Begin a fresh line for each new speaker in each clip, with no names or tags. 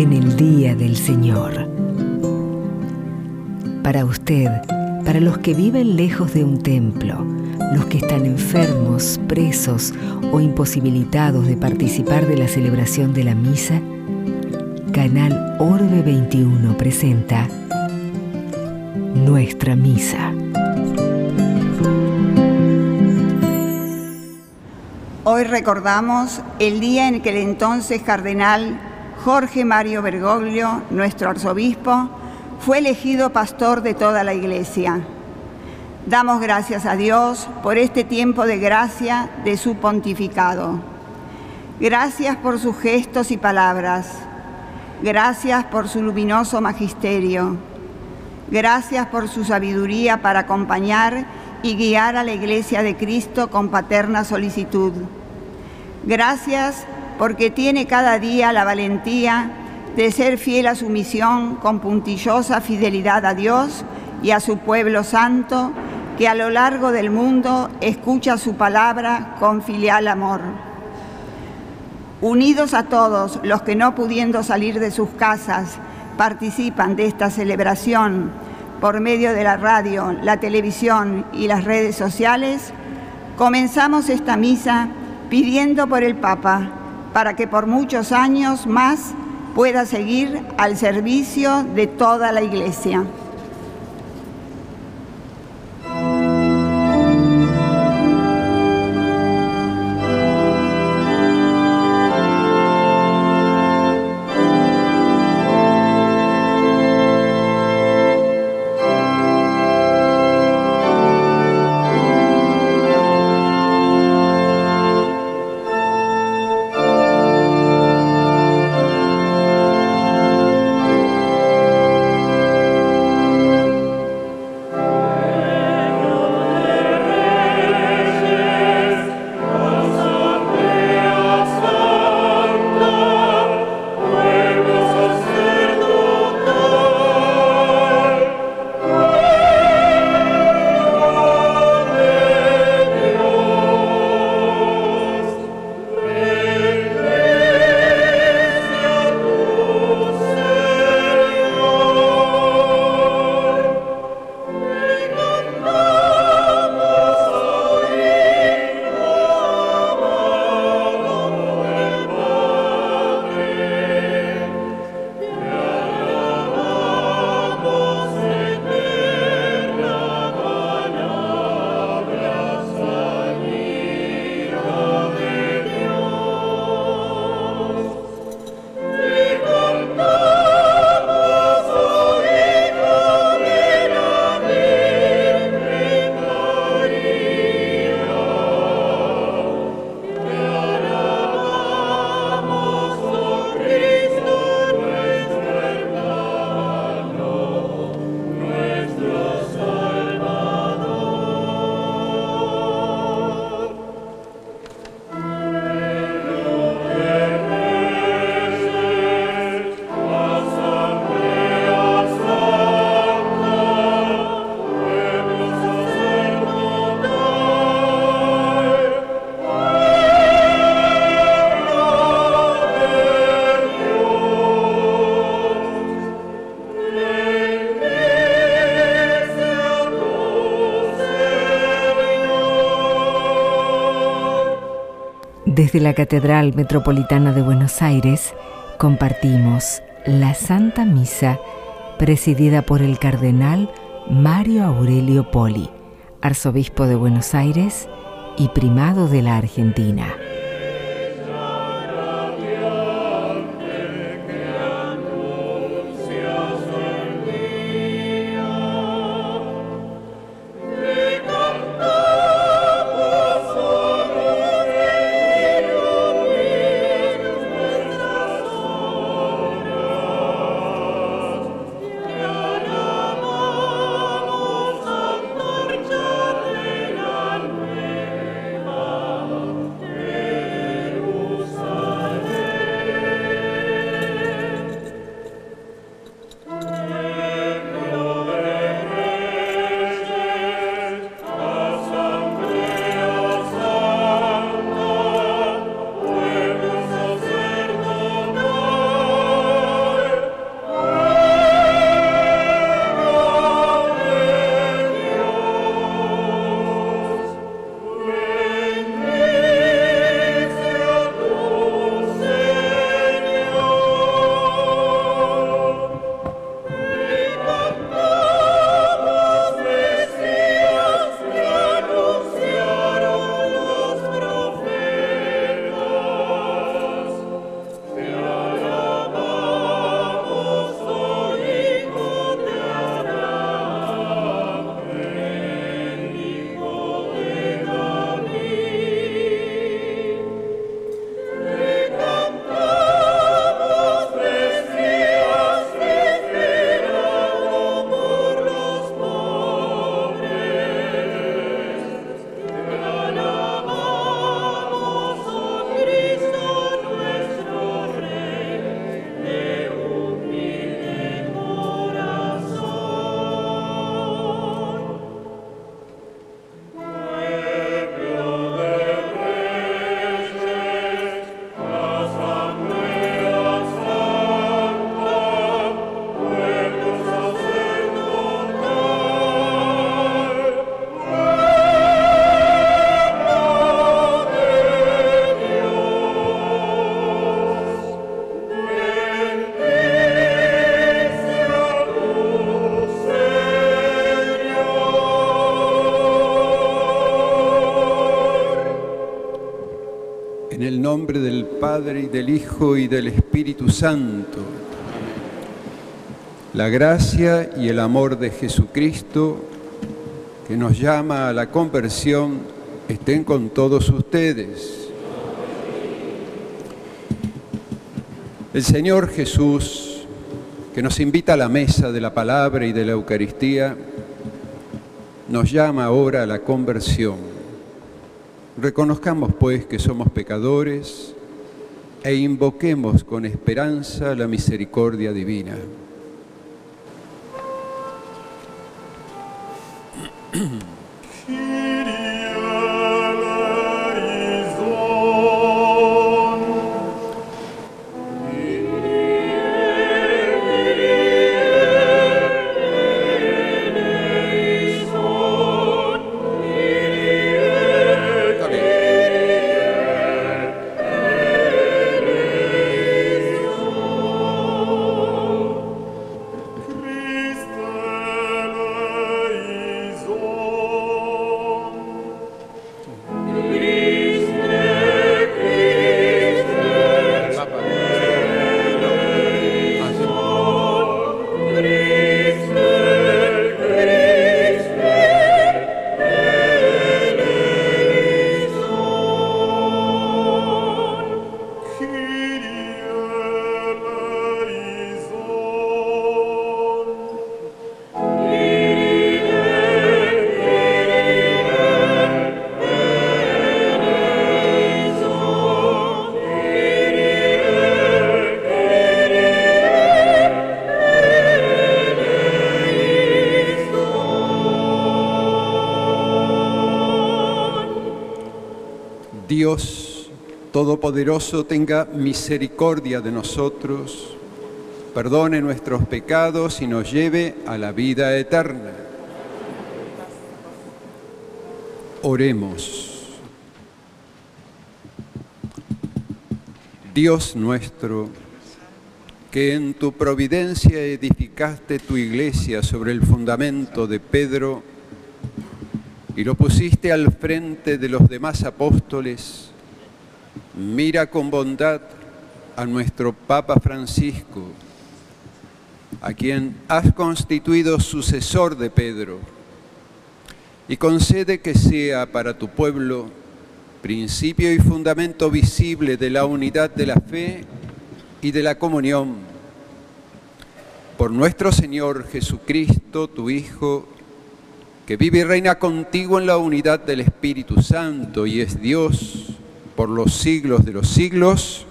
en el día del Señor. Para usted, para los que viven lejos de un templo, los que están enfermos, presos o imposibilitados de participar de la celebración de la misa, Canal Orbe 21 presenta Nuestra Misa.
Hoy recordamos el día en que el entonces cardenal Jorge Mario Bergoglio, nuestro arzobispo, fue elegido pastor de toda la iglesia. Damos gracias a Dios por este tiempo de gracia de su pontificado. Gracias por sus gestos y palabras. Gracias por su luminoso magisterio. Gracias por su sabiduría para acompañar y guiar a la Iglesia de Cristo con paterna solicitud. Gracias porque tiene cada día la valentía de ser fiel a su misión con puntillosa fidelidad a Dios y a su pueblo santo que a lo largo del mundo escucha su palabra con filial amor. Unidos a todos los que no pudiendo salir de sus casas participan de esta celebración por medio de la radio, la televisión y las redes sociales, comenzamos esta misa pidiendo por el Papa para que por muchos años más pueda seguir al servicio de toda la Iglesia.
Desde la Catedral Metropolitana de Buenos Aires compartimos la Santa Misa presidida por el Cardenal Mario Aurelio Poli, Arzobispo de Buenos Aires y Primado de la Argentina.
Padre y del Hijo y del Espíritu Santo. La gracia y el amor de Jesucristo, que nos llama a la conversión, estén con todos ustedes. El Señor Jesús, que nos invita a la mesa de la palabra y de la Eucaristía, nos llama ahora a la conversión. Reconozcamos pues que somos pecadores e invoquemos con esperanza la misericordia divina. Todopoderoso tenga misericordia de nosotros, perdone nuestros pecados y nos lleve a la vida eterna. Oremos. Dios nuestro, que en tu providencia edificaste tu iglesia sobre el fundamento de Pedro, y lo pusiste al frente de los demás apóstoles, mira con bondad a nuestro Papa Francisco, a quien has constituido sucesor de Pedro, y concede que sea para tu pueblo principio y fundamento visible de la unidad de la fe y de la comunión. Por nuestro Señor Jesucristo, tu Hijo, que vive y reina contigo en la unidad del Espíritu Santo y es Dios por los siglos de los siglos.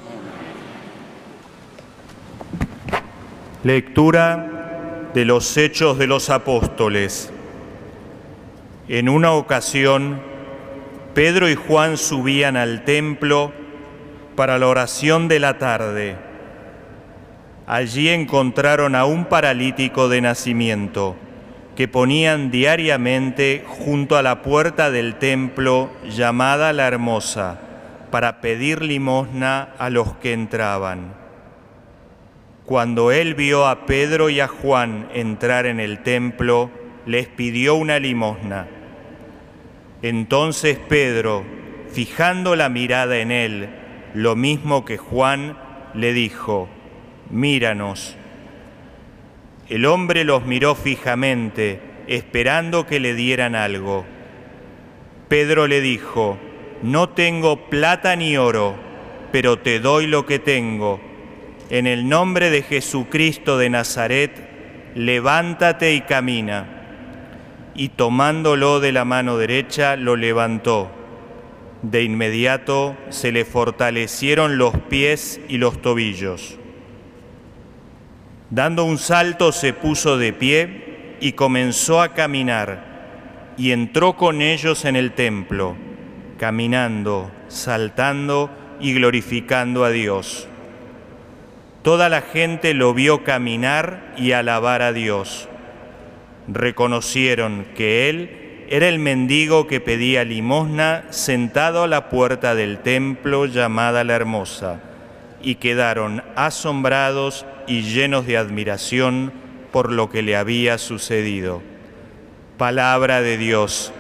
Lectura de los Hechos de los Apóstoles. En una ocasión, Pedro y Juan subían al templo para la oración de la tarde. Allí encontraron a un paralítico de nacimiento que ponían diariamente junto a la puerta del templo llamada la Hermosa, para pedir limosna a los que entraban. Cuando él vio a Pedro y a Juan entrar en el templo, les pidió una limosna. Entonces Pedro, fijando la mirada en él, lo mismo que Juan, le dijo, míranos. El hombre los miró fijamente, esperando que le dieran algo. Pedro le dijo, no tengo plata ni oro, pero te doy lo que tengo. En el nombre de Jesucristo de Nazaret, levántate y camina. Y tomándolo de la mano derecha, lo levantó. De inmediato se le fortalecieron los pies y los tobillos. Dando un salto se puso de pie y comenzó a caminar y entró con ellos en el templo, caminando, saltando y glorificando a Dios. Toda la gente lo vio caminar y alabar a Dios. Reconocieron que Él era el mendigo que pedía limosna sentado a la puerta del templo llamada la Hermosa, y quedaron asombrados y llenos de admiración por lo que le había sucedido. Palabra de Dios.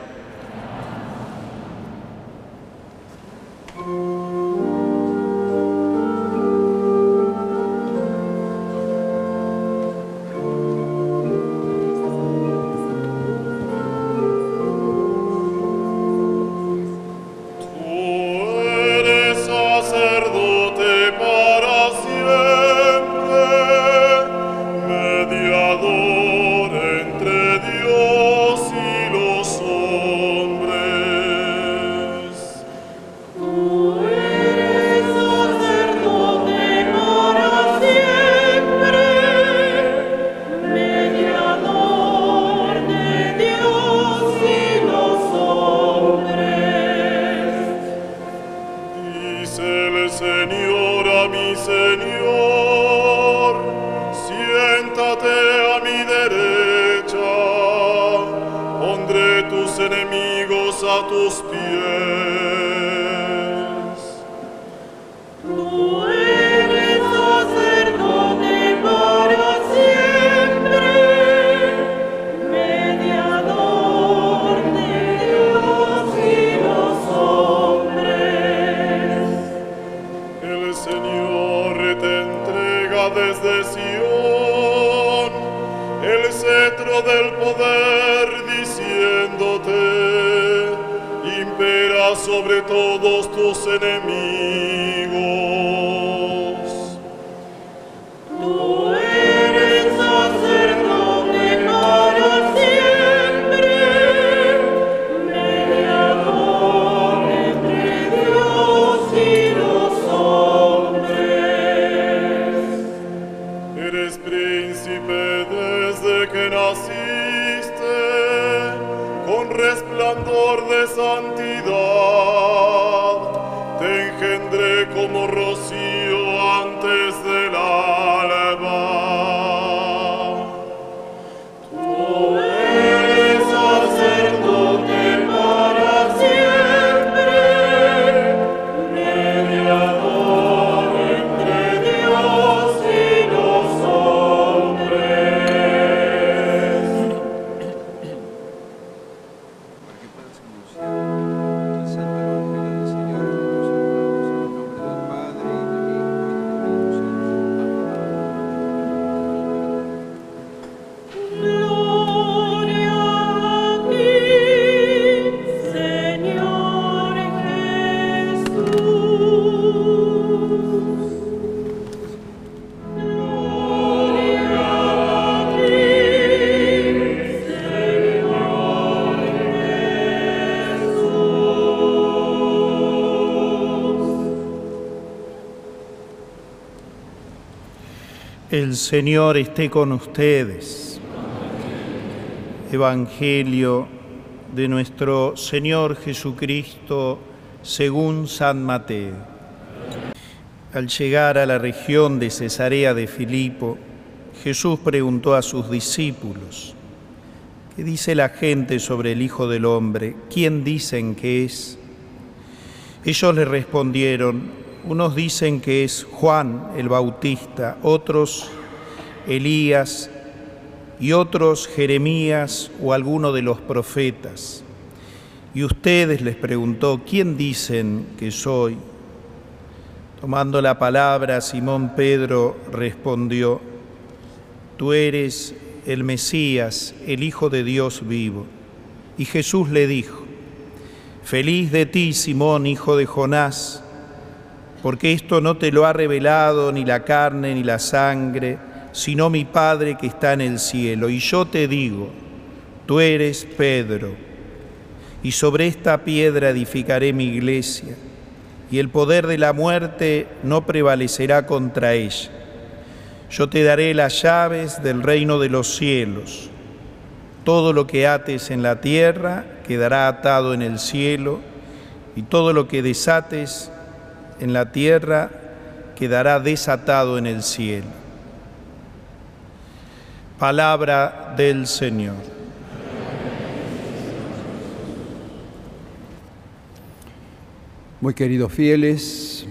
Señor esté con ustedes. Evangelio de nuestro Señor Jesucristo según San Mateo. Al llegar a la región de Cesarea de Filipo, Jesús preguntó a sus discípulos, ¿qué dice la gente sobre el Hijo del Hombre? ¿Quién dicen que es? Ellos le respondieron, unos dicen que es Juan el Bautista, otros Elías y otros Jeremías o alguno de los profetas. Y ustedes les preguntó, ¿quién dicen que soy? Tomando la palabra, Simón Pedro respondió, Tú eres el Mesías, el Hijo de Dios vivo. Y Jesús le dijo, Feliz de ti, Simón, hijo de Jonás, porque esto no te lo ha revelado ni la carne ni la sangre, sino mi Padre que está en el cielo. Y yo te digo, tú eres Pedro, y sobre esta piedra edificaré mi iglesia, y el poder de la muerte no prevalecerá contra ella. Yo te daré las llaves del reino de los cielos. Todo lo que ates en la tierra quedará atado en el cielo, y todo lo que desates en la tierra quedará desatado en el cielo. Palabra del Señor.
Muy queridos fieles,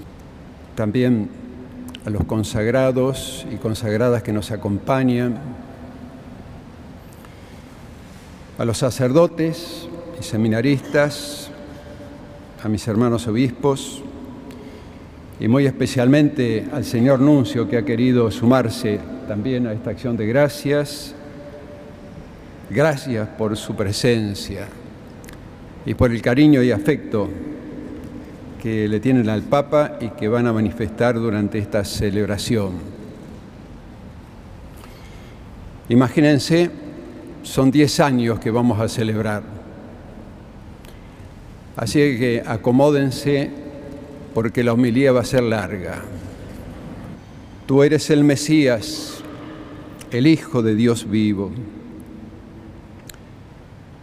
también a los consagrados y consagradas que nos acompañan, a los sacerdotes y seminaristas, a mis hermanos obispos y muy especialmente al señor Nuncio que ha querido sumarse también a esta acción de gracias. Gracias por su presencia y por el cariño y afecto que le tienen al Papa y que van a manifestar durante esta celebración. Imagínense, son 10 años que vamos a celebrar. Así que acomódense porque la homilía va a ser larga. Tú eres el Mesías, el Hijo de Dios vivo.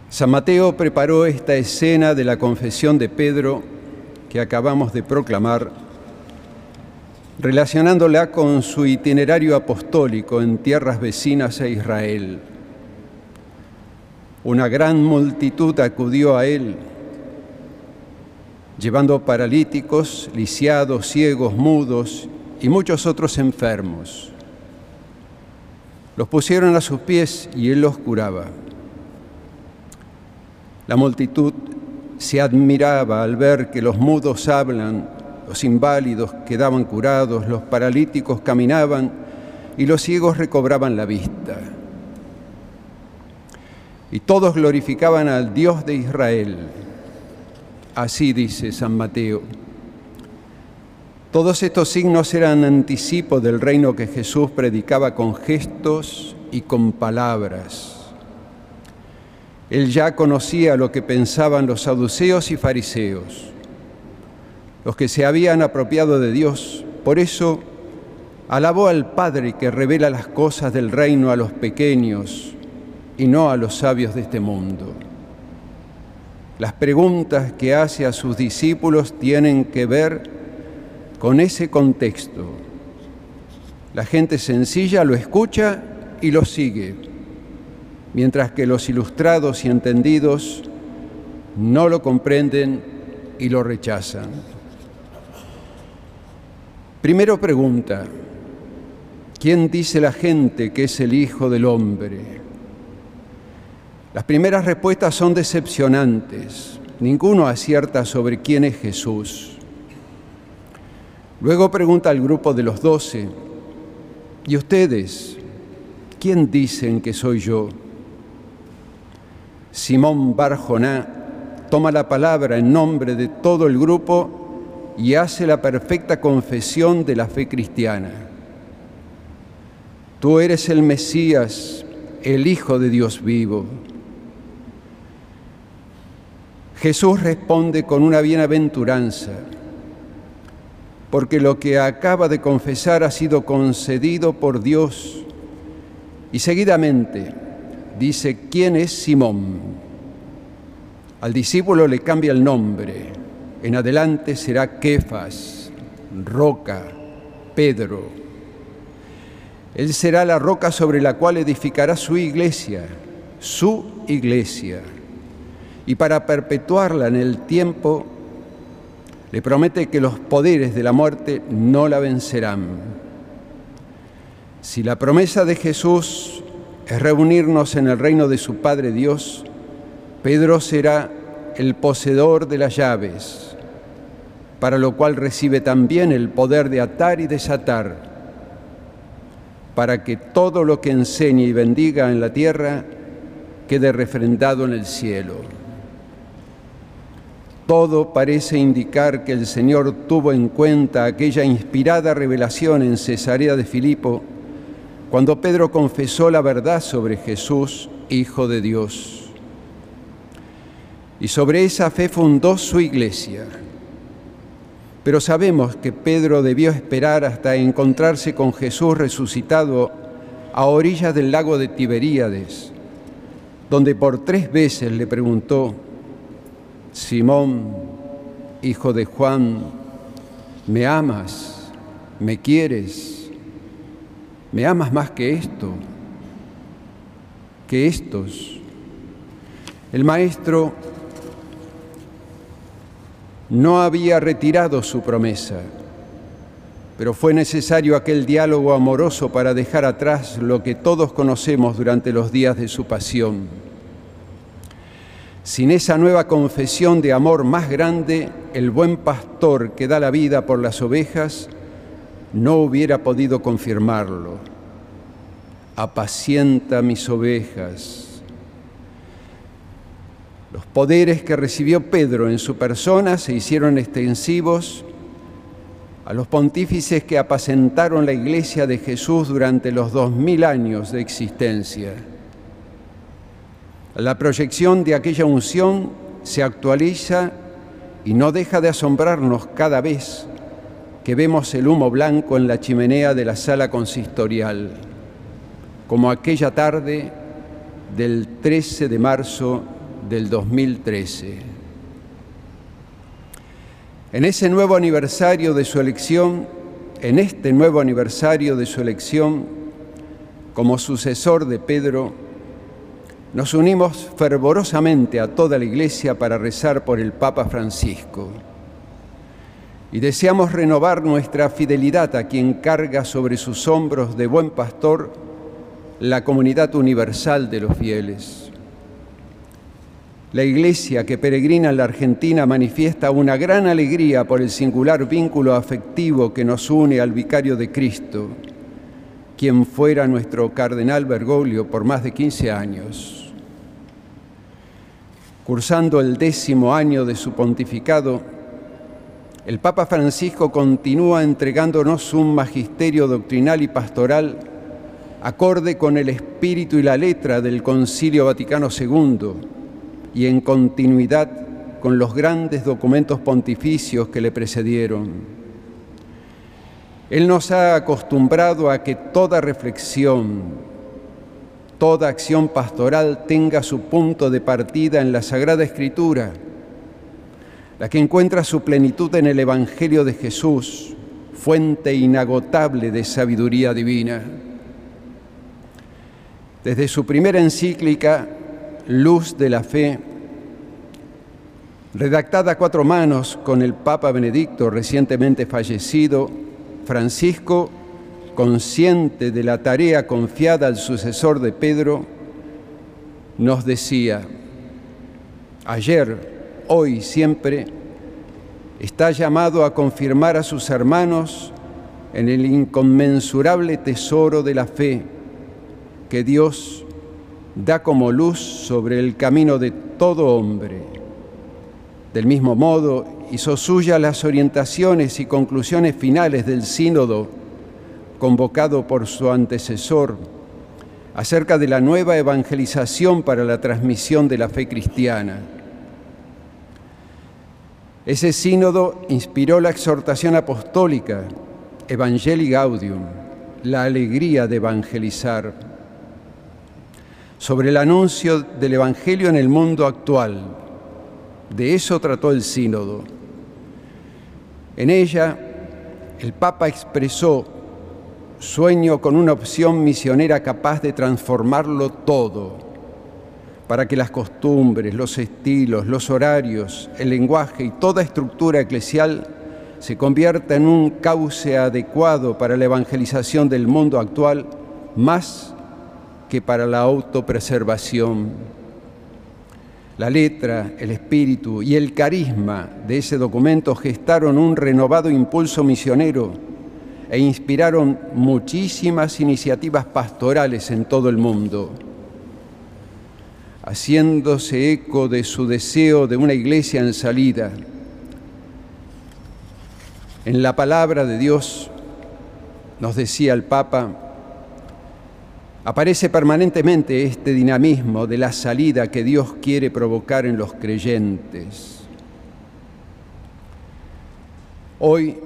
San Mateo preparó esta escena de la confesión de Pedro que acabamos de proclamar, relacionándola con su itinerario apostólico en tierras vecinas a Israel. Una gran multitud acudió a él llevando paralíticos, lisiados, ciegos, mudos y muchos otros enfermos. Los pusieron a sus pies y él los curaba. La multitud se admiraba al ver que los mudos hablan, los inválidos quedaban curados, los paralíticos caminaban y los ciegos recobraban la vista. Y todos glorificaban al Dios de Israel. Así dice San Mateo. Todos estos signos eran anticipo del reino que Jesús predicaba con gestos y con palabras. Él ya conocía lo que pensaban los saduceos y fariseos, los que se habían apropiado de Dios. Por eso alabó al Padre que revela las cosas del reino a los pequeños y no a los sabios de este mundo. Las preguntas que hace a sus discípulos tienen que ver con ese contexto. La gente sencilla lo escucha y lo sigue, mientras que los ilustrados y entendidos no lo comprenden y lo rechazan. Primero pregunta, ¿quién dice la gente que es el Hijo del Hombre? Las primeras respuestas son decepcionantes. Ninguno acierta sobre quién es Jesús. Luego pregunta al grupo de los doce, ¿y ustedes quién dicen que soy yo? Simón Barjoná toma la palabra en nombre de todo el grupo y hace la perfecta confesión de la fe cristiana. Tú eres el Mesías, el Hijo de Dios vivo. Jesús responde con una bienaventuranza porque lo que acaba de confesar ha sido concedido por Dios. Y seguidamente dice, ¿quién es Simón? Al discípulo le cambia el nombre. En adelante será Kefas, roca, Pedro. Él será la roca sobre la cual edificará su iglesia, su iglesia. Y para perpetuarla en el tiempo, le promete que los poderes de la muerte no la vencerán. Si la promesa de Jesús es reunirnos en el reino de su Padre Dios, Pedro será el poseedor de las llaves, para lo cual recibe también el poder de atar y desatar, para que todo lo que enseñe y bendiga en la tierra quede refrendado en el cielo. Todo parece indicar que el Señor tuvo en cuenta aquella inspirada revelación en Cesarea de Filipo, cuando Pedro confesó la verdad sobre Jesús, Hijo de Dios. Y sobre esa fe fundó su iglesia. Pero sabemos que Pedro debió esperar hasta encontrarse con Jesús resucitado a orillas del lago de Tiberíades, donde por tres veces le preguntó, Simón, hijo de Juan, ¿me amas? ¿Me quieres? ¿Me amas más que esto? ¿Que estos? El maestro no había retirado su promesa, pero fue necesario aquel diálogo amoroso para dejar atrás lo que todos conocemos durante los días de su pasión sin esa nueva confesión de amor más grande, el buen pastor que da la vida por las ovejas no hubiera podido confirmarlo. Apacienta mis ovejas. Los poderes que recibió Pedro en su persona se hicieron extensivos a los pontífices que apacentaron la iglesia de Jesús durante los dos mil años de existencia. La proyección de aquella unción se actualiza y no deja de asombrarnos cada vez que vemos el humo blanco en la chimenea de la sala consistorial, como aquella tarde del 13 de marzo del 2013. En ese nuevo aniversario de su elección, en este nuevo aniversario de su elección, como sucesor de Pedro, nos unimos fervorosamente a toda la Iglesia para rezar por el Papa Francisco. y deseamos renovar nuestra fidelidad a quien carga sobre sus hombros de buen pastor la comunidad universal de los fieles. La iglesia que peregrina en la Argentina manifiesta una gran alegría por el singular vínculo afectivo que nos une al vicario de Cristo, quien fuera nuestro cardenal Bergoglio por más de 15 años. Cursando el décimo año de su pontificado, el Papa Francisco continúa entregándonos un magisterio doctrinal y pastoral acorde con el espíritu y la letra del Concilio Vaticano II y en continuidad con los grandes documentos pontificios que le precedieron. Él nos ha acostumbrado a que toda reflexión, toda acción pastoral tenga su punto de partida en la Sagrada Escritura, la que encuentra su plenitud en el Evangelio de Jesús, fuente inagotable de sabiduría divina. Desde su primera encíclica, Luz de la Fe, redactada a cuatro manos con el Papa Benedicto recientemente fallecido, Francisco, consciente de la tarea confiada al sucesor de Pedro, nos decía, ayer, hoy, siempre, está llamado a confirmar a sus hermanos en el inconmensurable tesoro de la fe que Dios da como luz sobre el camino de todo hombre. Del mismo modo, hizo suya las orientaciones y conclusiones finales del sínodo convocado por su antecesor acerca de la nueva evangelización para la transmisión de la fe cristiana. Ese sínodo inspiró la exhortación apostólica Evangelii Gaudium, la alegría de evangelizar, sobre el anuncio del Evangelio en el mundo actual. De eso trató el sínodo. En ella, el Papa expresó sueño con una opción misionera capaz de transformarlo todo para que las costumbres, los estilos, los horarios, el lenguaje y toda estructura eclesial se convierta en un cauce adecuado para la evangelización del mundo actual, más que para la autopreservación. La letra, el espíritu y el carisma de ese documento gestaron un renovado impulso misionero e inspiraron muchísimas iniciativas pastorales en todo el mundo haciéndose eco de su deseo de una iglesia en salida. En la palabra de Dios, nos decía el Papa, aparece permanentemente este dinamismo de la salida que Dios quiere provocar en los creyentes. Hoy,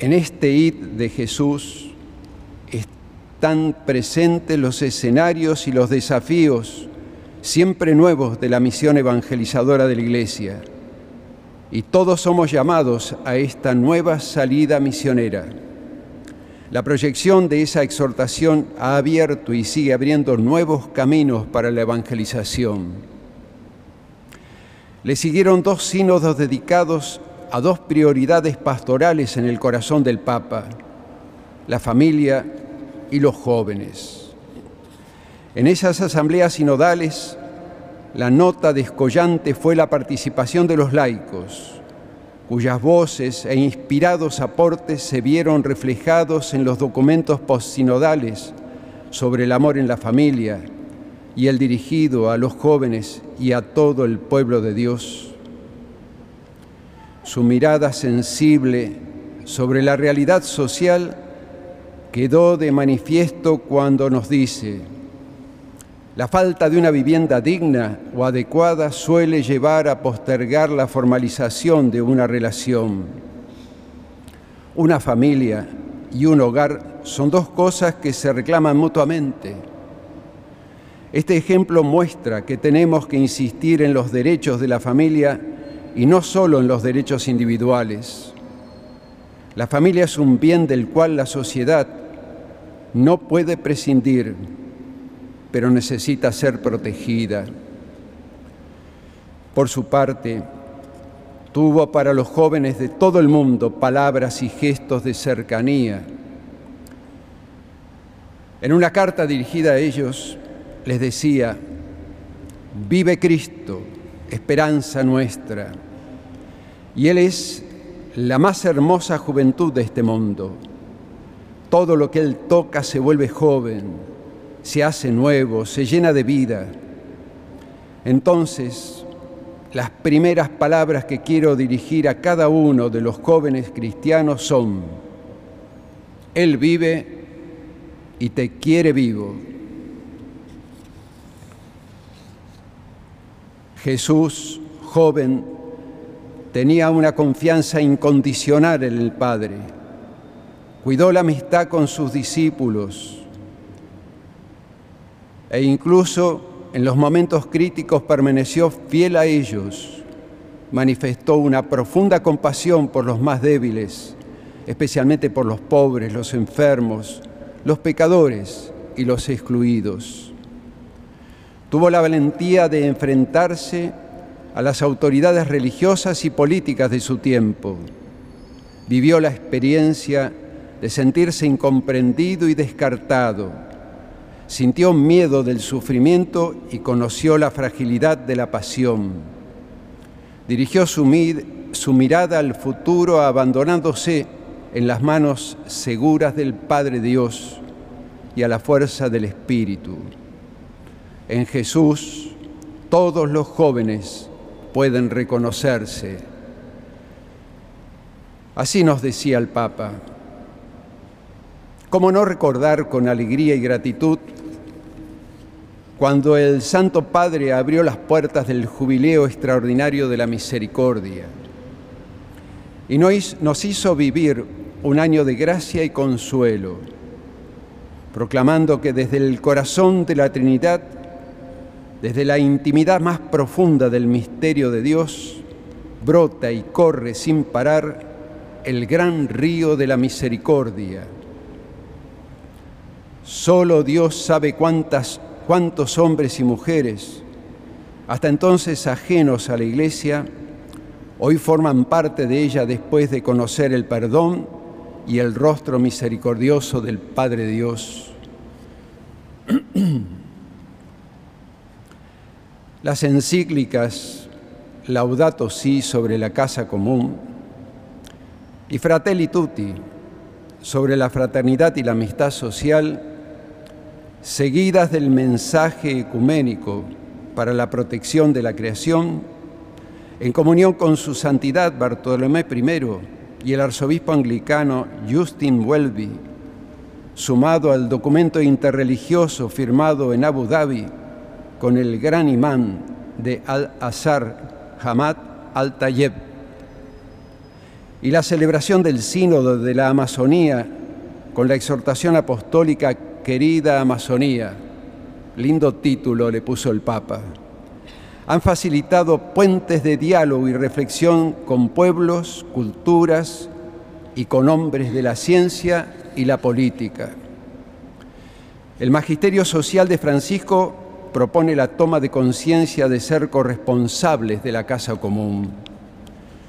en este id de Jesús, están presentes los escenarios y los desafíos siempre nuevos de la misión evangelizadora de la Iglesia. Y todos somos llamados a esta nueva salida misionera. La proyección de esa exhortación ha abierto y sigue abriendo nuevos caminos para la evangelización. Le siguieron dos sínodos dedicados a dos prioridades pastorales en el corazón del Papa, la familia y los jóvenes. En esas asambleas sinodales, la nota descollante fue la participación de los laicos, cuyas voces e inspirados aportes se vieron reflejados en los documentos postsinodales sobre el amor en la familia y el dirigido a los jóvenes y a todo el pueblo de Dios. Su mirada sensible sobre la realidad social quedó de manifiesto cuando nos dice, la falta de una vivienda digna o adecuada suele llevar a postergar la formalización de una relación. Una familia y un hogar son dos cosas que se reclaman mutuamente. Este ejemplo muestra que tenemos que insistir en los derechos de la familia y no solo en los derechos individuales. La familia es un bien del cual la sociedad no puede prescindir pero necesita ser protegida. Por su parte, Tuvo para los jóvenes de todo el mundo palabras y gestos de cercanía. En una carta dirigida a ellos les decía, vive Cristo, esperanza nuestra, y Él es la más hermosa juventud de este mundo. Todo lo que Él toca se vuelve joven, se hace nuevo, se llena de vida. Entonces, las primeras palabras que quiero dirigir a cada uno de los jóvenes cristianos son, Él vive y te quiere vivo. Jesús, joven, tenía una confianza incondicional en el Padre. Cuidó la amistad con sus discípulos e incluso en los momentos críticos permaneció fiel a ellos, manifestó una profunda compasión por los más débiles, especialmente por los pobres, los enfermos, los pecadores y los excluidos. Tuvo la valentía de enfrentarse a las autoridades religiosas y políticas de su tiempo. Vivió la experiencia de sentirse incomprendido y descartado sintió miedo del sufrimiento y conoció la fragilidad de la pasión. Dirigió su, mirada al futuro abandonándose en las manos seguras del Padre Dios y a la fuerza del Espíritu. En Jesús todos los jóvenes pueden reconocerse. Así nos decía el Papa. ¿Cómo no recordar con alegría y gratitud cuando el Santo Padre abrió las puertas del jubileo extraordinario de la misericordia y nos hizo vivir un año de gracia y consuelo, proclamando que desde el corazón de la Trinidad, desde la intimidad más profunda del misterio de Dios, brota y corre sin parar el gran río de la misericordia. Solo Dios sabe cuántas cuántos hombres y mujeres, hasta entonces ajenos a la iglesia, hoy forman parte de ella después de conocer el perdón y el rostro misericordioso del Padre Dios. Las encíclicas Laudato Si sobre la casa común y Fratelli Tutti sobre la fraternidad y la amistad social seguidas del mensaje ecuménico para la protección de la creación, en comunión con su santidad Bartolomé I y el arzobispo anglicano Justin Welby, sumado al documento interreligioso firmado en Abu Dhabi con el gran imán de Al-Azhar, Hamad al-Tayeb, y la celebración del Sínodo de la Amazonía con la exhortación apostólica Querida Amazonía, lindo título le puso el Papa, han facilitado puentes de diálogo y reflexión con pueblos, culturas y con hombres de la ciencia y la política. El Magisterio Social de Francisco propone la toma de conciencia de ser corresponsables de la casa común.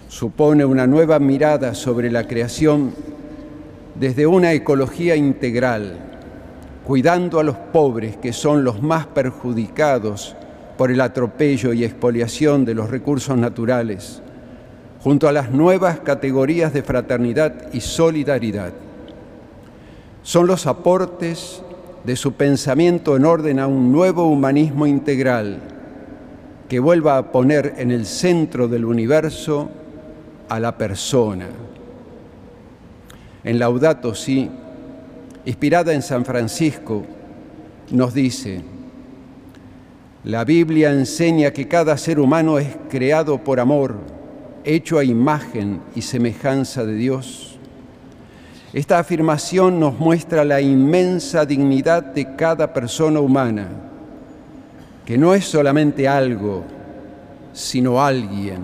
Supone una nueva mirada sobre la creación desde una ecología integral cuidando a los pobres que son los más perjudicados por el atropello y expoliación de los recursos naturales, junto a las nuevas categorías de fraternidad y solidaridad. Son los aportes de su pensamiento en orden a un nuevo humanismo integral que vuelva a poner en el centro del universo a la persona. En Laudato Si, inspirada en San Francisco, nos dice, la Biblia enseña que cada ser humano es creado por amor, hecho a imagen y semejanza de Dios. Esta afirmación nos muestra la inmensa dignidad de cada persona humana, que no es solamente algo, sino alguien.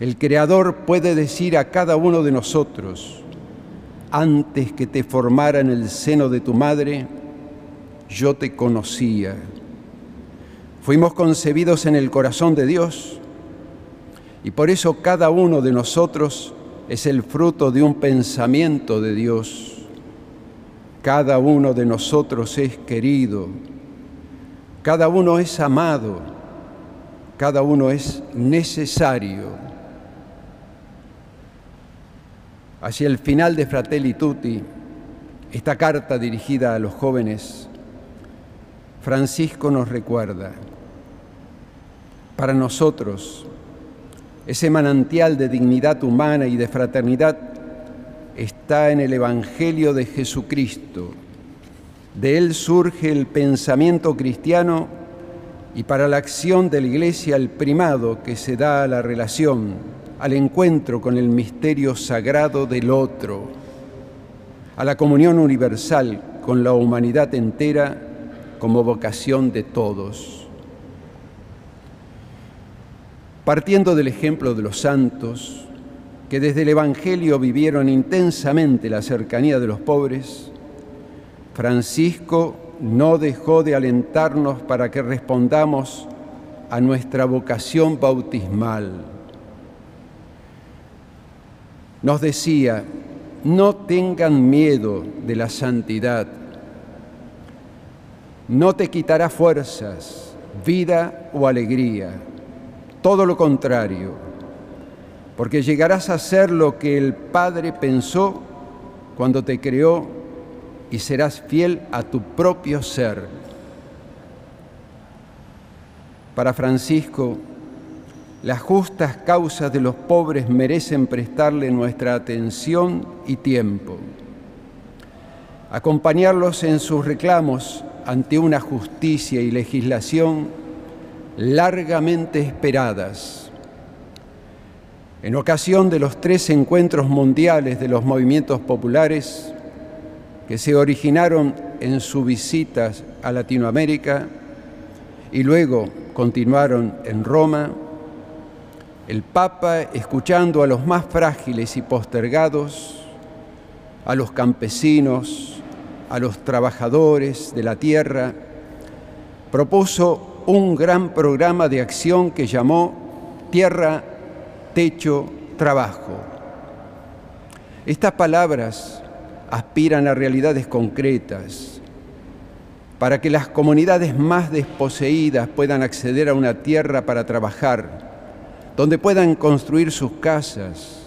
El Creador puede decir a cada uno de nosotros, antes que te formara en el seno de tu madre, yo te conocía. Fuimos concebidos en el corazón de Dios Y por eso cada uno de nosotros es el fruto de un pensamiento de Dios. Cada uno de nosotros es querido. Cada uno es amado. Cada uno es necesario. Hacia el final de Fratelli Tutti, esta carta dirigida a los jóvenes, Francisco nos recuerda, para nosotros, ese manantial de dignidad humana y de fraternidad está en el Evangelio de Jesucristo. De él surge el pensamiento cristiano y para la acción de la Iglesia el primado que se da a la relación, al encuentro con el misterio sagrado del otro, a la comunión universal con la humanidad entera como vocación de todos. Partiendo del ejemplo de los santos, que desde el Evangelio vivieron intensamente la cercanía de los pobres, Francisco no dejó de alentarnos para que respondamos a nuestra vocación bautismal. Nos decía, no tengan miedo de la santidad, no te quitará fuerzas, vida o alegría todo lo contrario, porque llegarás a ser lo que el Padre pensó cuando te creó y serás fiel a tu propio ser. Para Francisco, las justas causas de los pobres merecen prestarle nuestra atención y tiempo. Acompañarlos en sus reclamos ante una justicia y legislación largamente esperadas. En ocasión de los tres encuentros mundiales de los movimientos populares que se originaron en su visita a Latinoamérica y luego continuaron en Roma, el Papa, escuchando a los más frágiles y postergados, a los campesinos, a los trabajadores de la tierra, propuso un gran programa de acción que llamó Tierra, Techo, Trabajo. Estas palabras aspiran a realidades concretas para que las comunidades más desposeídas puedan acceder a una tierra para trabajar, donde puedan construir sus casas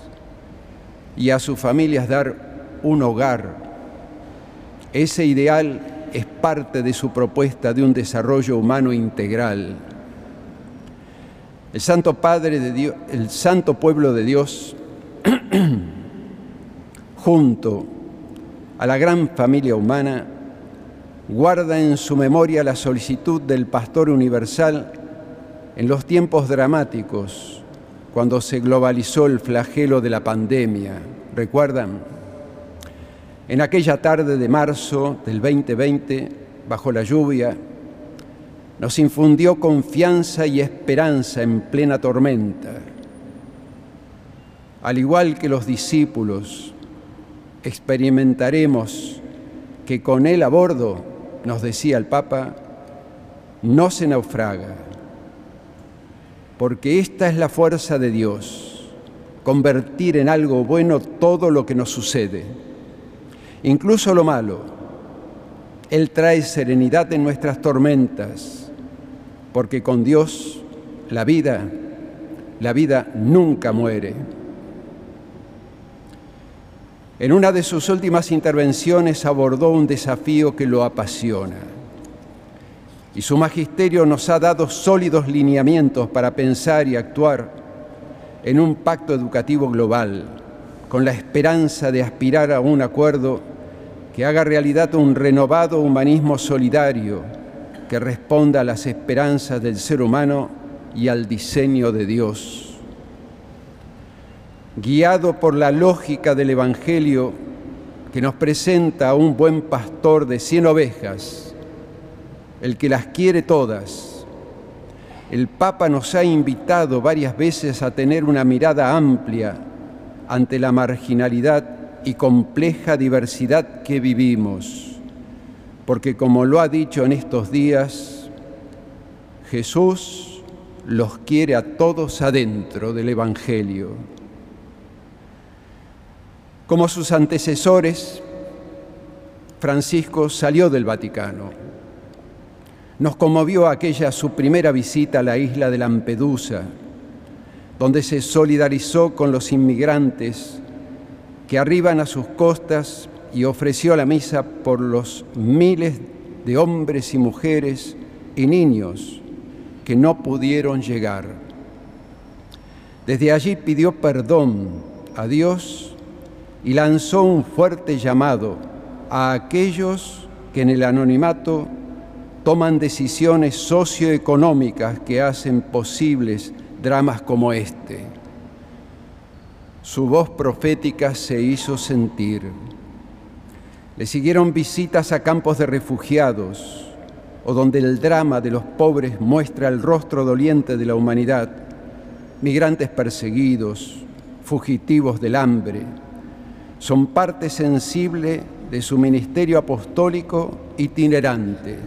y a sus familias dar un hogar. Ese ideal es parte de su propuesta de un desarrollo humano integral. El Santo Padre el Santo Pueblo de Dios, junto a la gran familia humana, guarda en su memoria la solicitud del Pastor Universal en los tiempos dramáticos, cuando se globalizó el flagelo de la pandemia. ¿Recuerdan? En aquella tarde de marzo del 2020, bajo la lluvia, nos infundió confianza y esperanza en plena tormenta. Al igual que los discípulos, experimentaremos que con él a bordo, nos decía el Papa, no se naufraga, porque esta es la fuerza de Dios, convertir en algo bueno todo lo que nos sucede incluso lo malo. Él trae serenidad en nuestras tormentas, porque con Dios la vida, la vida nunca muere. En una de sus últimas intervenciones abordó un desafío que lo apasiona. Y su magisterio nos ha dado sólidos lineamientos para pensar y actuar en un pacto educativo global, con la esperanza de aspirar a un acuerdo que haga realidad un renovado humanismo solidario que responda a las esperanzas del ser humano y al diseño de Dios. Guiado por la lógica del Evangelio que nos presenta a un buen pastor de cien ovejas, el que las quiere todas, el Papa nos ha invitado varias veces a tener una mirada amplia ante la marginalidad y compleja diversidad que vivimos, porque como lo ha dicho en estos días, Jesús los quiere a todos adentro del Evangelio. Como sus antecesores, Francisco salió del Vaticano. Nos conmovió aquella su primera visita a la isla de Lampedusa, donde se solidarizó con los inmigrantes que arriban a sus costas y ofreció la misa por los miles de hombres y mujeres y niños que no pudieron llegar. Desde allí pidió perdón a Dios y lanzó un fuerte llamado a aquellos que en el anonimato toman decisiones socioeconómicas que hacen posibles dramas como este. Su voz profética se hizo sentir. Le siguieron visitas a campos de refugiados, o donde el drama de los pobres muestra el rostro doliente de la humanidad, migrantes perseguidos, fugitivos del hambre, son parte sensible de su ministerio apostólico itinerante.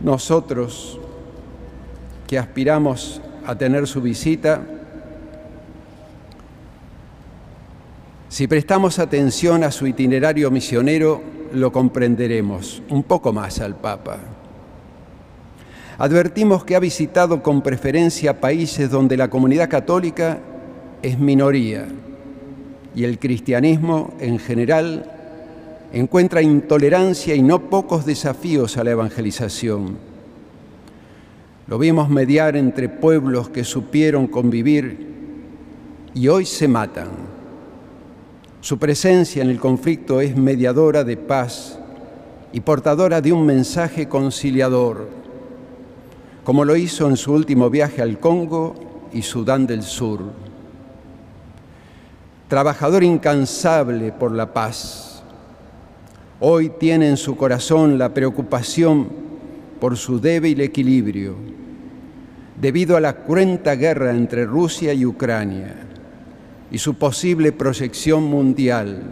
Nosotros, que aspiramos a tener su visita, si prestamos atención a su itinerario misionero, lo comprenderemos un poco más al Papa. Advertimos que ha visitado con preferencia países donde la comunidad católica es minoría y el cristianismo en general encuentra intolerancia y no pocos desafíos a la evangelización. Lo vimos mediar entre pueblos que supieron convivir y hoy se matan. Su presencia en el conflicto es mediadora de paz y portadora de un mensaje conciliador, como lo hizo en su último viaje al Congo y Sudán del Sur. Trabajador incansable por la paz, hoy tiene en su corazón la preocupación por su débil equilibrio, debido a la cruenta guerra entre Rusia y Ucrania y su posible proyección mundial.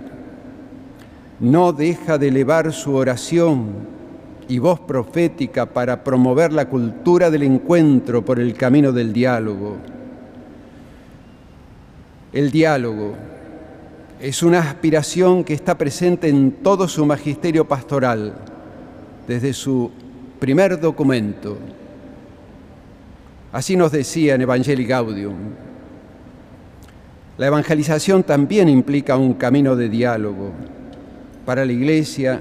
No deja de elevar su oración y voz profética para promover la cultura del encuentro por el camino del diálogo. El diálogo es una aspiración que está presente en todo su magisterio pastoral, desde su primer documento. Así nos decía en Evangelii Gaudium, la evangelización también implica un camino de diálogo. Para la Iglesia,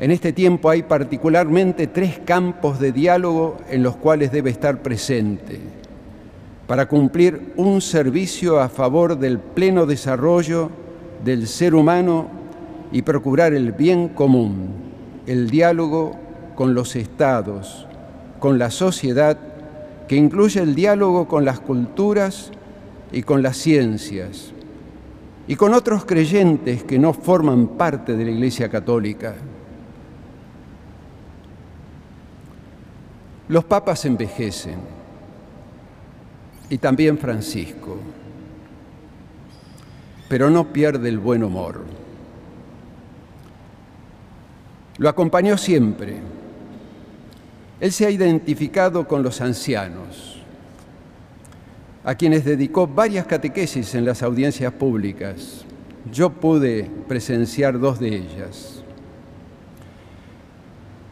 en este tiempo hay particularmente tres campos de diálogo en los cuales debe estar presente para cumplir un servicio a favor del pleno desarrollo del ser humano y procurar el bien común, el diálogo con los estados, con la sociedad, que incluye el diálogo con las culturas y con las ciencias y con otros creyentes que no forman parte de la Iglesia Católica. Los papas envejecen y también Francisco, pero no pierde el buen humor. Lo acompañó siempre. Él se ha identificado con los ancianos a quienes dedicó varias catequesis en las audiencias públicas. Yo pude presenciar dos de ellas.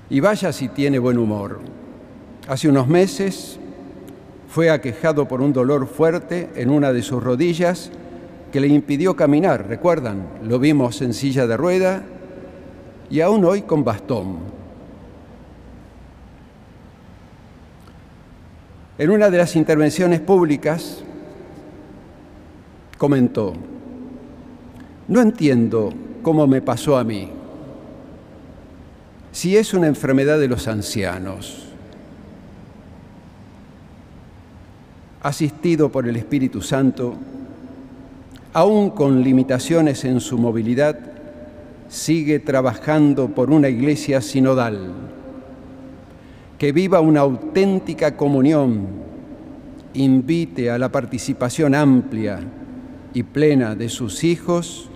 Y vaya si tiene buen humor. Hace unos meses fue aquejado por un dolor fuerte en una de sus rodillas que le impidió caminar, recuerdan, lo vimos en silla de rueda y aún hoy con bastón. En una de las intervenciones públicas comentó, no entiendo cómo me pasó a mí, si es una enfermedad de los ancianos, asistido por el Espíritu Santo, aún con limitaciones en su movilidad, sigue trabajando por una iglesia sinodal que viva una auténtica comunión, invite a la participación amplia y plena de sus hijos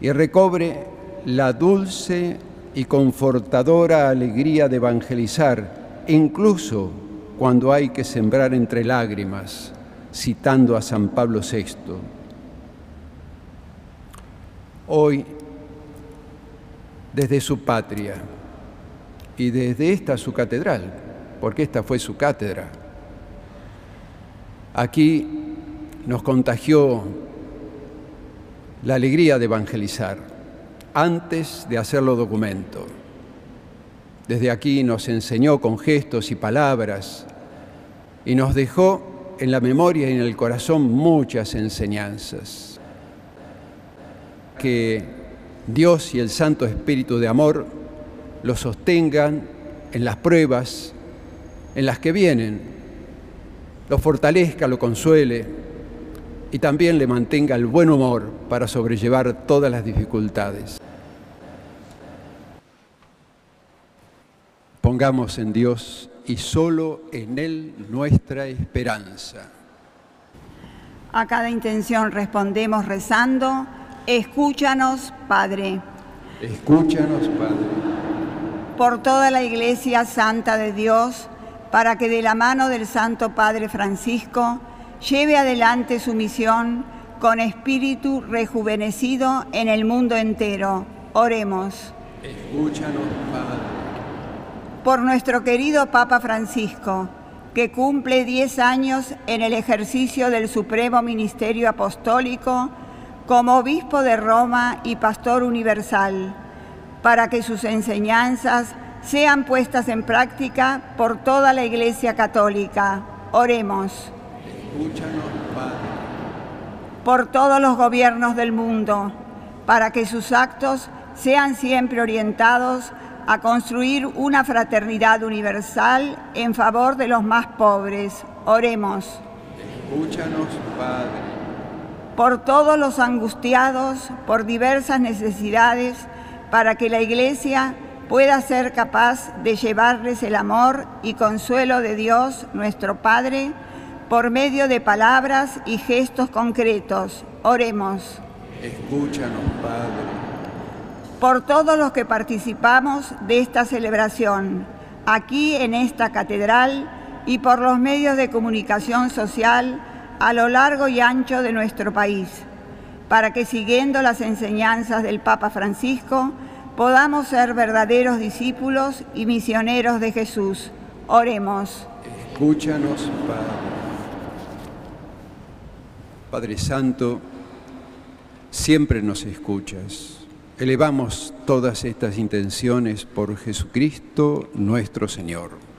y recobre la dulce y confortadora alegría de evangelizar, incluso cuando hay que sembrar entre lágrimas, citando a San Pablo VI. Hoy, desde su patria y desde esta su catedral, porque esta fue su cátedra, aquí nos contagió la alegría de evangelizar antes de hacerlo documento. Desde aquí nos enseñó con gestos y palabras y nos dejó en la memoria y en el corazón muchas enseñanzas. Que Dios y el Santo Espíritu de Amor lo sostengan en las pruebas, en las que vienen, lo fortalezca, lo consuele y también le mantenga el buen humor para sobrellevar todas las dificultades. Pongamos en Dios y solo en Él nuestra esperanza.
A cada intención respondemos rezando, escúchanos, Padre.
Escúchanos, Padre.
Por toda la Iglesia Santa de Dios, para que de la mano del Santo Padre Francisco lleve adelante su misión con espíritu rejuvenecido en el mundo entero. Oremos.
Escúchanos, Padre.
Por nuestro querido Papa Francisco, que cumple 10 años en el ejercicio del Supremo Ministerio Apostólico como obispo de Roma y pastor universal, para que sus enseñanzas sean puestas en práctica por toda la Iglesia Católica. Oremos.
Escúchanos, Padre.
Por todos los gobiernos del mundo, para que sus actos sean siempre orientados a construir una fraternidad universal en favor de los más pobres. Oremos.
Escúchanos, Padre.
Por todos los angustiados por diversas necesidades, para que la Iglesia pueda ser capaz de llevarles el amor y consuelo de Dios, nuestro Padre, por medio de palabras y gestos concretos. Oremos.
Escúchanos, Padre.
Por todos los que participamos de esta celebración, aquí en esta catedral y por los medios de comunicación social a lo largo y ancho de nuestro país, para que siguiendo las enseñanzas del Papa Francisco, podamos ser verdaderos discípulos y misioneros de Jesús. Oremos.
Escúchanos, Padre. Padre Santo, siempre nos escuchas. Elevamos todas estas intenciones por Jesucristo nuestro Señor.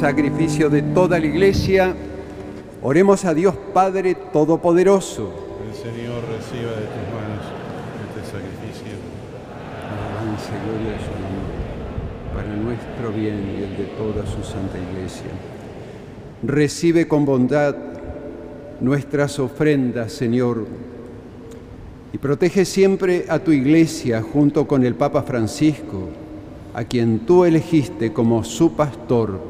Sacrificio de toda la iglesia, oremos a Dios Padre Todopoderoso.
El Señor reciba de tus manos este sacrificio.
Alabanza y gloria a su nombre, para nuestro bien y el de toda su santa iglesia. Recibe con bondad nuestras ofrendas, Señor, y protege siempre a tu iglesia junto con el Papa Francisco, a quien tú elegiste como su pastor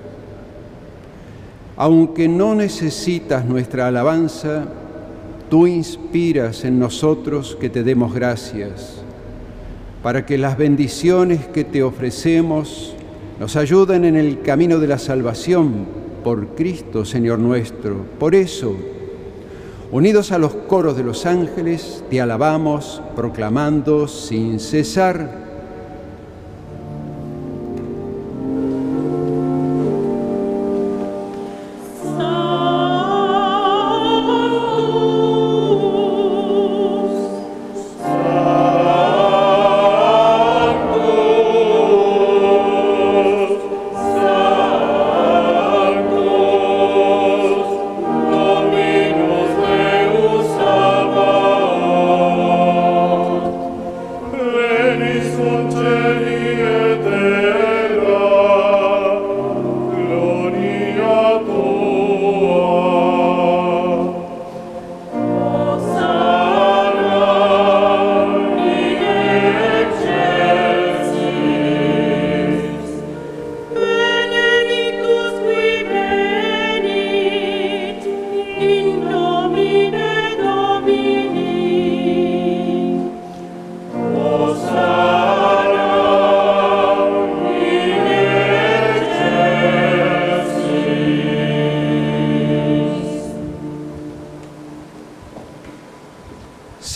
Aunque no necesitas nuestra alabanza, tú inspiras en nosotros que te demos gracias, para que las bendiciones que te ofrecemos nos ayuden en el camino de la salvación por Cristo, Señor nuestro. Por eso, unidos a los coros de los ángeles, te alabamos, proclamando sin cesar.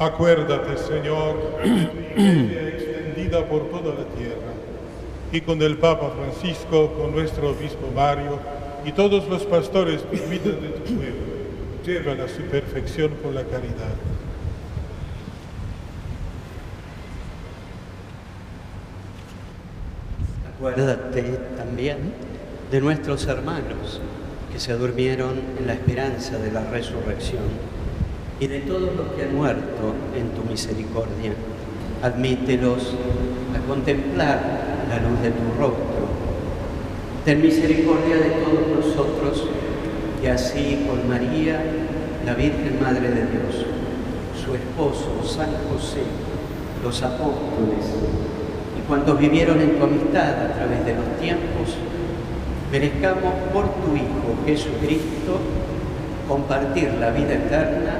Acuérdate, Señor, de extendida por toda la tierra, y con el Papa Francisco, con nuestro obispo Mario y todos los pastores que cuidan de tu pueblo, llévala a su perfección por la caridad.
Acuérdate también de nuestros hermanos que se durmieron en la esperanza de la resurrección y de todos los que han muerto en tu misericordia. Admítelos a contemplar la luz de tu rostro. Ten misericordia de todos nosotros y así con María, la Virgen Madre de Dios, su esposo San José, los apóstoles y cuantos vivieron en tu amistad a través de los tiempos, merezcamos por tu Hijo Jesucristo compartir la vida eterna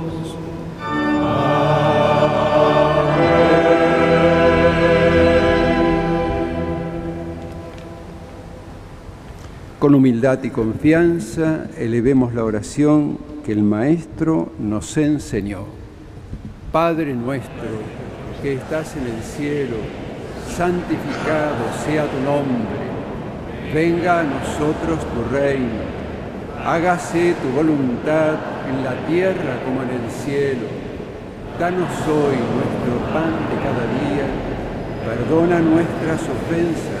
Con humildad y confianza elevemos la oración que el Maestro nos enseñó. Padre nuestro que estás en el cielo, santificado sea tu nombre. Venga a nosotros tu reino. Hágase tu voluntad en la tierra como en el cielo. Danos hoy nuestro pan de cada día. Perdona nuestras ofensas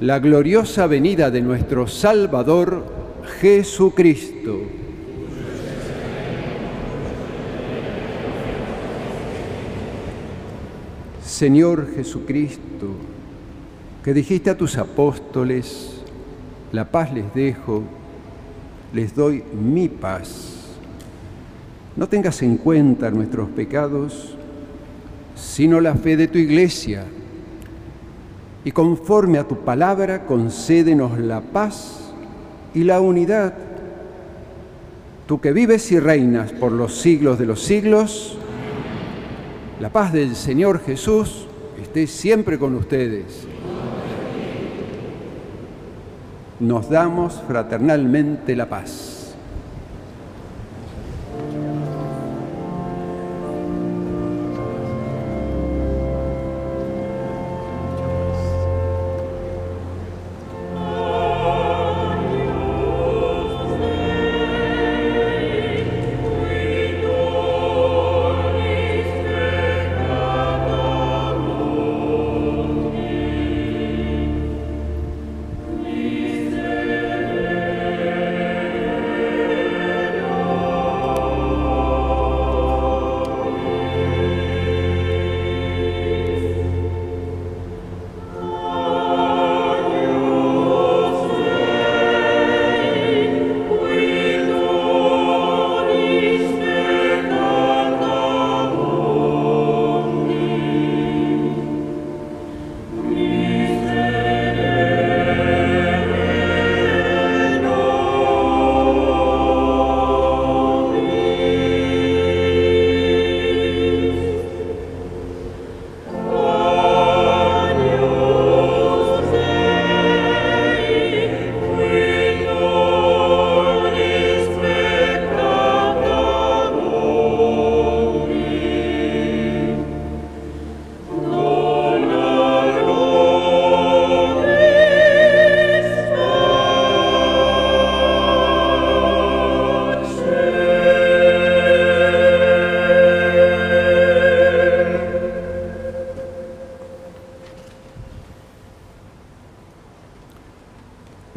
la gloriosa venida de nuestro Salvador Jesucristo. Señor Jesucristo, que dijiste a tus apóstoles, la paz les dejo, les doy mi paz. No tengas en cuenta nuestros pecados, sino la fe de tu iglesia y conforme a tu palabra concédenos la paz y la unidad. Tú que vives y reinas por los siglos de los siglos, la paz del Señor Jesús esté siempre con ustedes. Nos damos fraternalmente la paz.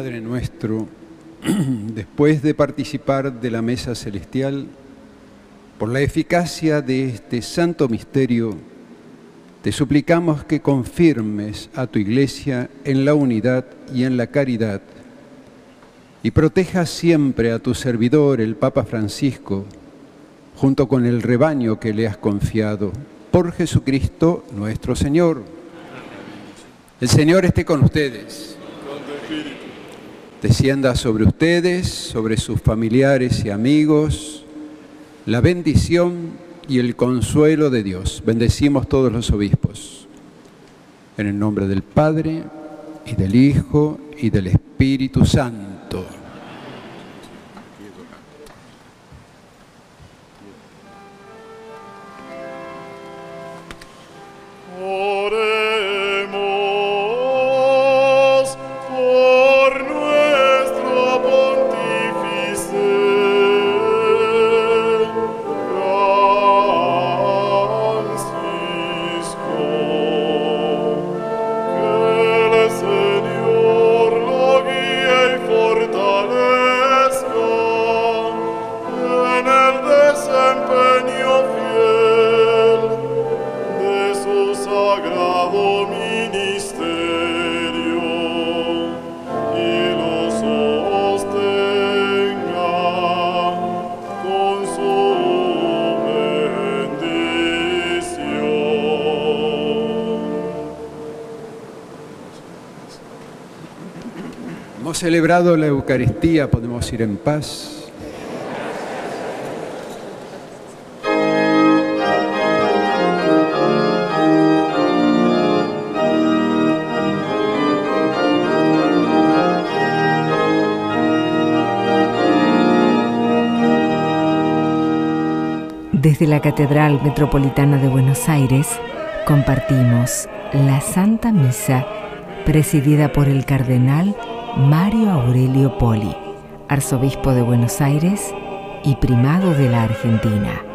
Padre nuestro, después de participar de la mesa celestial, por la eficacia de este santo misterio, te suplicamos que confirmes a tu iglesia en la unidad y en la caridad y protejas siempre a tu servidor, el Papa Francisco, junto con el rebaño que le has confiado, por Jesucristo nuestro Señor. El Señor esté con ustedes. Descienda sobre ustedes, sobre sus familiares y amigos, la bendición y el consuelo de Dios. Bendecimos todos los obispos. En el nombre del Padre, y del Hijo, y del Espíritu Santo. Celebrado la Eucaristía, podemos ir en paz.
Desde la Catedral Metropolitana de Buenos Aires compartimos la Santa Misa presidida por el Cardenal Mario Aurelio Poli, arzobispo de Buenos Aires y primado de la Argentina.